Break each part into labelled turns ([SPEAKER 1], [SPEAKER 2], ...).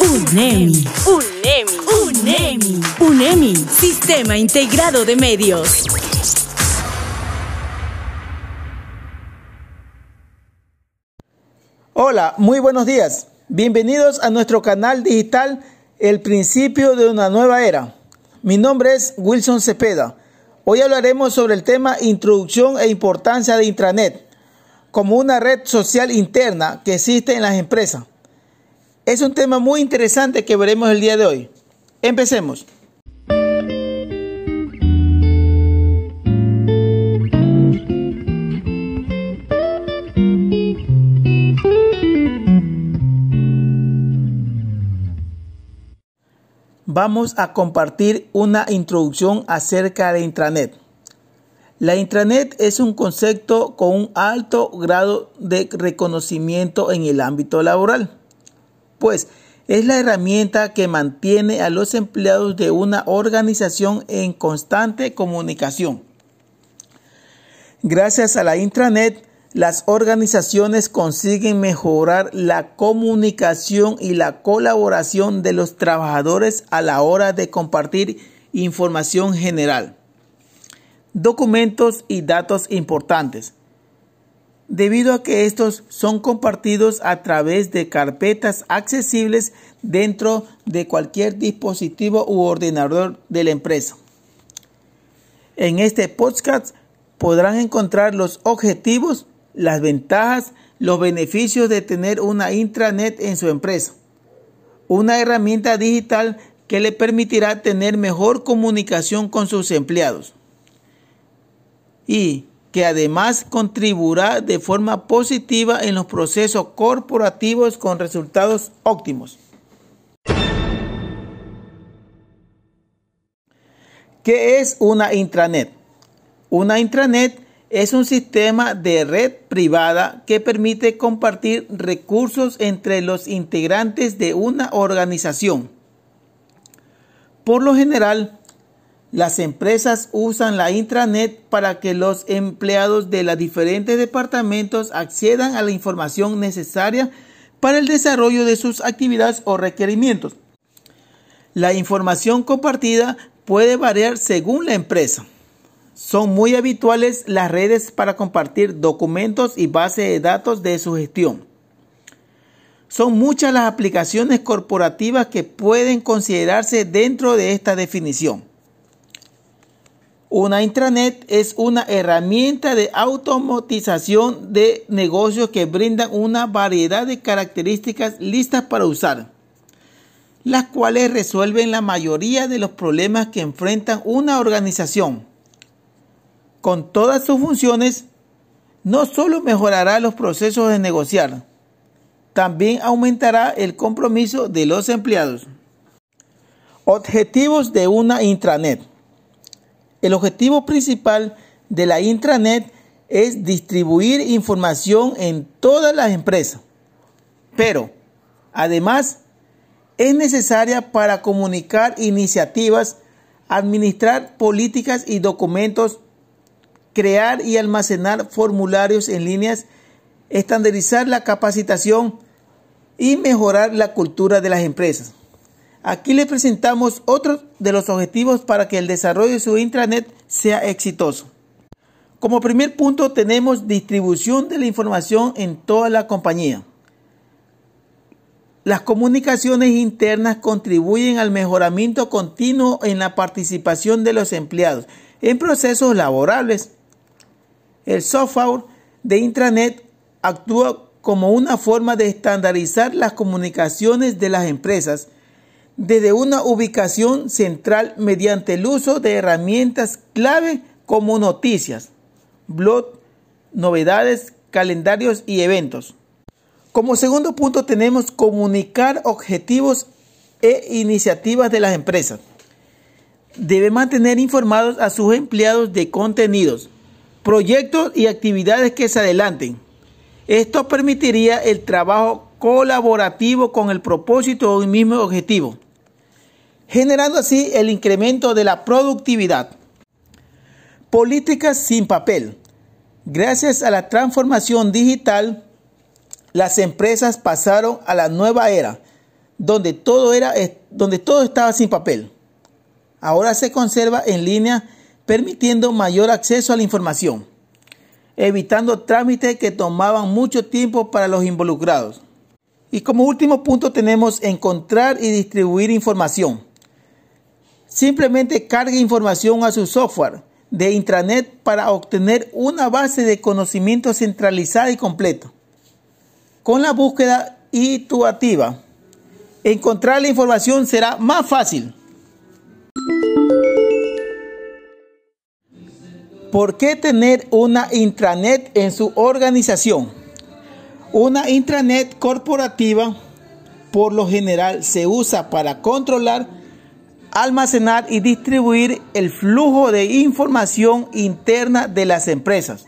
[SPEAKER 1] UNEMI. UNEMI. UNEMI. UNEMI. Sistema Integrado de Medios.
[SPEAKER 2] Hola, muy buenos días. Bienvenidos a nuestro canal digital El principio de una nueva era. Mi nombre es Wilson Cepeda. Hoy hablaremos sobre el tema Introducción e importancia de intranet como una red social interna que existe en las empresas. Es un tema muy interesante que veremos el día de hoy. Empecemos. Vamos a compartir una introducción acerca de intranet. La intranet es un concepto con un alto grado de reconocimiento en el ámbito laboral, pues es la herramienta que mantiene a los empleados de una organización en constante comunicación. Gracias a la intranet, las organizaciones consiguen mejorar la comunicación y la colaboración de los trabajadores a la hora de compartir información general documentos y datos importantes, debido a que estos son compartidos a través de carpetas accesibles dentro de cualquier dispositivo u ordenador de la empresa. En este podcast podrán encontrar los objetivos, las ventajas, los beneficios de tener una intranet en su empresa, una herramienta digital que le permitirá tener mejor comunicación con sus empleados y que además contribuirá de forma positiva en los procesos corporativos con resultados óptimos. ¿Qué es una intranet? Una intranet es un sistema de red privada que permite compartir recursos entre los integrantes de una organización. Por lo general, las empresas usan la intranet para que los empleados de los diferentes departamentos accedan a la información necesaria para el desarrollo de sus actividades o requerimientos. La información compartida puede variar según la empresa. Son muy habituales las redes para compartir documentos y bases de datos de su gestión. Son muchas las aplicaciones corporativas que pueden considerarse dentro de esta definición. Una intranet es una herramienta de automatización de negocios que brindan una variedad de características listas para usar, las cuales resuelven la mayoría de los problemas que enfrentan una organización. Con todas sus funciones, no solo mejorará los procesos de negociar, también aumentará el compromiso de los empleados. Objetivos de una intranet. El objetivo principal de la intranet es distribuir información en todas las empresas, pero además es necesaria para comunicar iniciativas, administrar políticas y documentos, crear y almacenar formularios en líneas, estandarizar la capacitación y mejorar la cultura de las empresas. Aquí les presentamos otros de los objetivos para que el desarrollo de su intranet sea exitoso. Como primer punto tenemos distribución de la información en toda la compañía. Las comunicaciones internas contribuyen al mejoramiento continuo en la participación de los empleados en procesos laborables. El software de intranet actúa como una forma de estandarizar las comunicaciones de las empresas desde una ubicación central mediante el uso de herramientas clave como noticias, blog, novedades, calendarios y eventos. Como segundo punto tenemos comunicar objetivos e iniciativas de las empresas. Debe mantener informados a sus empleados de contenidos, proyectos y actividades que se adelanten. Esto permitiría el trabajo colaborativo con el propósito de un mismo objetivo generando así el incremento de la productividad. Políticas sin papel. Gracias a la transformación digital, las empresas pasaron a la nueva era donde todo, era, donde todo estaba sin papel. Ahora se conserva en línea, permitiendo mayor acceso a la información, evitando trámites que tomaban mucho tiempo para los involucrados. Y como último punto tenemos encontrar y distribuir información. Simplemente cargue información a su software de intranet para obtener una base de conocimiento centralizada y completa. Con la búsqueda iterativa, encontrar la información será más fácil. ¿Por qué tener una intranet en su organización? Una intranet corporativa por lo general se usa para controlar, almacenar y distribuir el flujo de información interna de las empresas.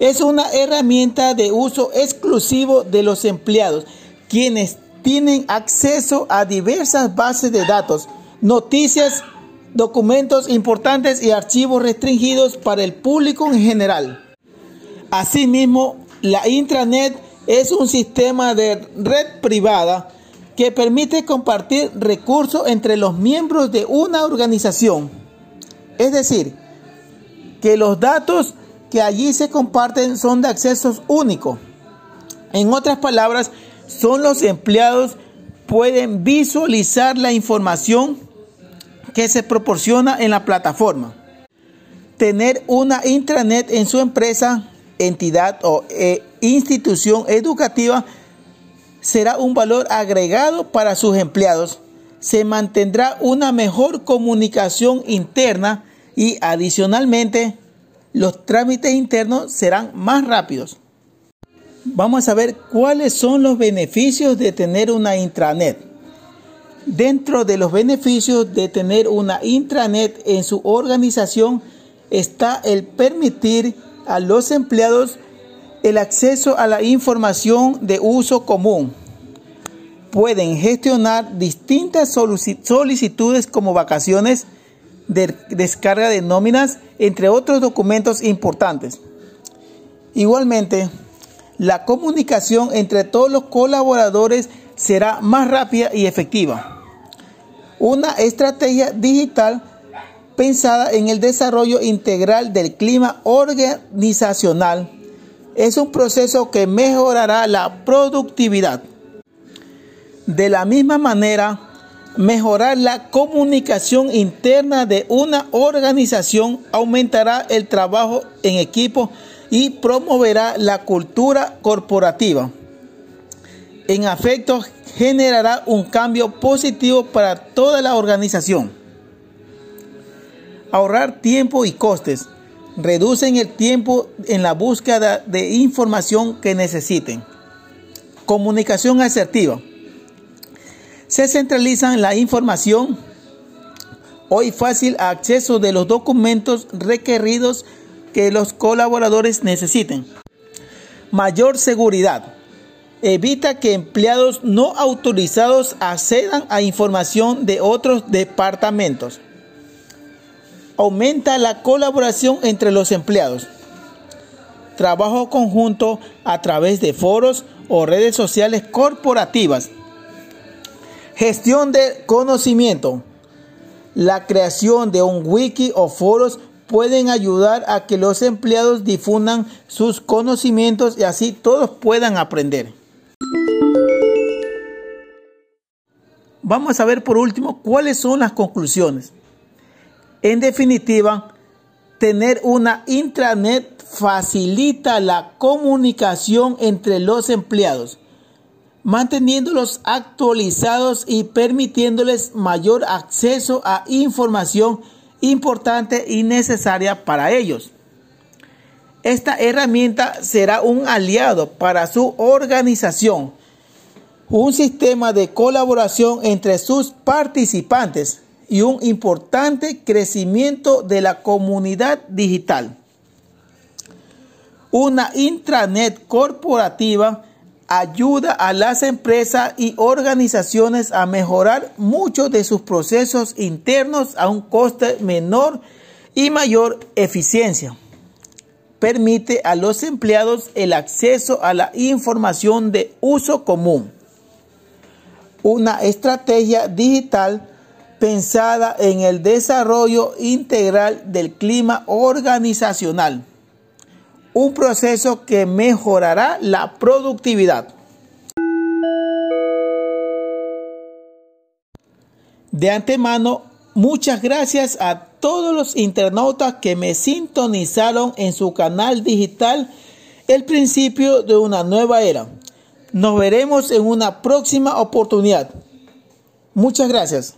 [SPEAKER 2] Es una herramienta de uso exclusivo de los empleados, quienes tienen acceso a diversas bases de datos, noticias, documentos importantes y archivos restringidos para el público en general. Asimismo, la intranet es un sistema de red privada que permite compartir recursos entre los miembros de una organización. Es decir, que los datos que allí se comparten son de acceso único. En otras palabras, son los empleados pueden visualizar la información que se proporciona en la plataforma. Tener una intranet en su empresa entidad o eh, institución educativa será un valor agregado para sus empleados. Se mantendrá una mejor comunicación interna y adicionalmente los trámites internos serán más rápidos. Vamos a ver cuáles son los beneficios de tener una intranet. Dentro de los beneficios de tener una intranet en su organización está el permitir a los empleados el acceso a la información de uso común. Pueden gestionar distintas solicitudes como vacaciones, de descarga de nóminas, entre otros documentos importantes. Igualmente, la comunicación entre todos los colaboradores será más rápida y efectiva. Una estrategia digital pensada en el desarrollo integral del clima organizacional. Es un proceso que mejorará la productividad. De la misma manera, mejorar la comunicación interna de una organización aumentará el trabajo en equipo y promoverá la cultura corporativa. En efecto, generará un cambio positivo para toda la organización ahorrar tiempo y costes. Reducen el tiempo en la búsqueda de información que necesiten. Comunicación asertiva. Se centraliza la información. Hoy fácil acceso de los documentos requeridos que los colaboradores necesiten. Mayor seguridad. Evita que empleados no autorizados accedan a información de otros departamentos aumenta la colaboración entre los empleados. Trabajo conjunto a través de foros o redes sociales corporativas. Gestión de conocimiento. La creación de un wiki o foros pueden ayudar a que los empleados difundan sus conocimientos y así todos puedan aprender. Vamos a ver por último cuáles son las conclusiones. En definitiva, tener una intranet facilita la comunicación entre los empleados, manteniéndolos actualizados y permitiéndoles mayor acceso a información importante y necesaria para ellos. Esta herramienta será un aliado para su organización, un sistema de colaboración entre sus participantes y un importante crecimiento de la comunidad digital. Una intranet corporativa ayuda a las empresas y organizaciones a mejorar muchos de sus procesos internos a un coste menor y mayor eficiencia. Permite a los empleados el acceso a la información de uso común una estrategia digital pensada en el desarrollo integral del clima organizacional, un proceso que mejorará la productividad. De antemano, muchas gracias a todos los internautas que me sintonizaron en su canal digital El principio de una nueva era. Nos veremos en una próxima oportunidad. Muchas gracias.